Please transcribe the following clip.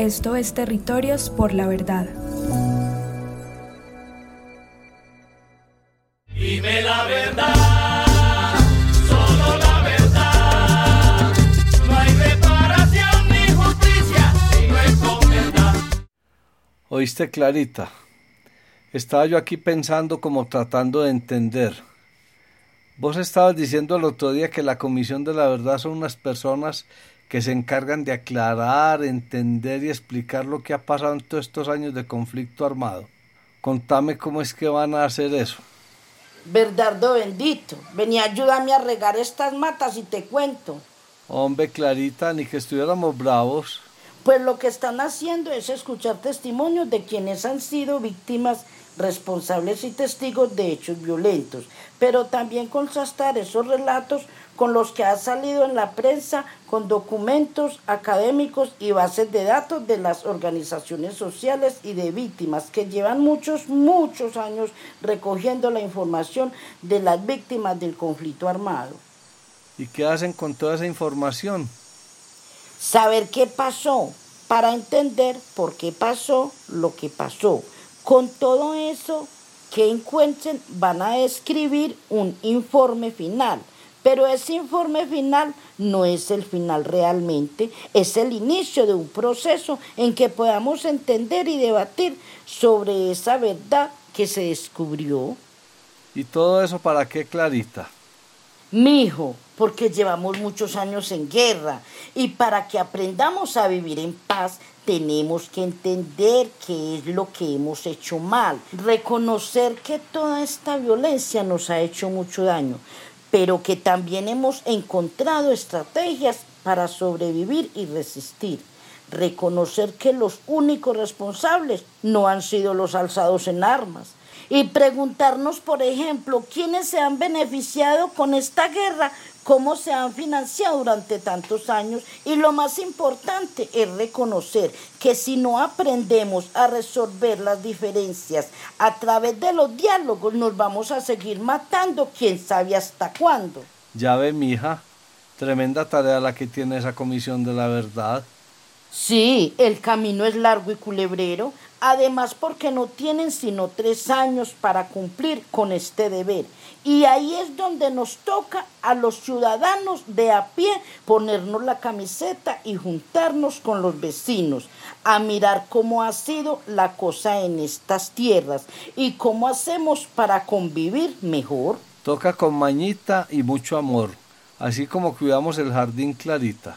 Esto es Territorios por la Verdad. Dime la verdad, solo la verdad. No hay reparación ni justicia si no es con verdad. Oíste, Clarita. Estaba yo aquí pensando como tratando de entender. Vos estabas diciendo el otro día que la Comisión de la Verdad son unas personas que se encargan de aclarar, entender y explicar lo que ha pasado en todos estos años de conflicto armado. Contame cómo es que van a hacer eso. Bernardo bendito, vení ayúdame a regar estas matas y te cuento. Hombre, Clarita, ni que estuviéramos bravos. Pues lo que están haciendo es escuchar testimonios de quienes han sido víctimas responsables y testigos de hechos violentos, pero también contrastar esos relatos con los que ha salido en la prensa, con documentos académicos y bases de datos de las organizaciones sociales y de víctimas que llevan muchos, muchos años recogiendo la información de las víctimas del conflicto armado. ¿Y qué hacen con toda esa información? Saber qué pasó para entender por qué pasó lo que pasó. Con todo eso que encuentren van a escribir un informe final pero ese informe final no es el final realmente, es el inicio de un proceso en que podamos entender y debatir sobre esa verdad que se descubrió. ¿Y todo eso para qué, Clarita? Mijo, porque llevamos muchos años en guerra y para que aprendamos a vivir en paz tenemos que entender qué es lo que hemos hecho mal, reconocer que toda esta violencia nos ha hecho mucho daño, pero que también hemos encontrado estrategias para sobrevivir y resistir. Reconocer que los únicos responsables no han sido los alzados en armas. Y preguntarnos, por ejemplo, quiénes se han beneficiado con esta guerra cómo se han financiado durante tantos años y lo más importante es reconocer que si no aprendemos a resolver las diferencias a través de los diálogos nos vamos a seguir matando quién sabe hasta cuándo. Ya ve, mija, tremenda tarea la que tiene esa comisión de la verdad. Sí, el camino es largo y culebrero, además porque no tienen sino tres años para cumplir con este deber. Y ahí es donde nos toca a los ciudadanos de a pie ponernos la camiseta y juntarnos con los vecinos a mirar cómo ha sido la cosa en estas tierras y cómo hacemos para convivir mejor. Toca con mañita y mucho amor, así como cuidamos el jardín Clarita.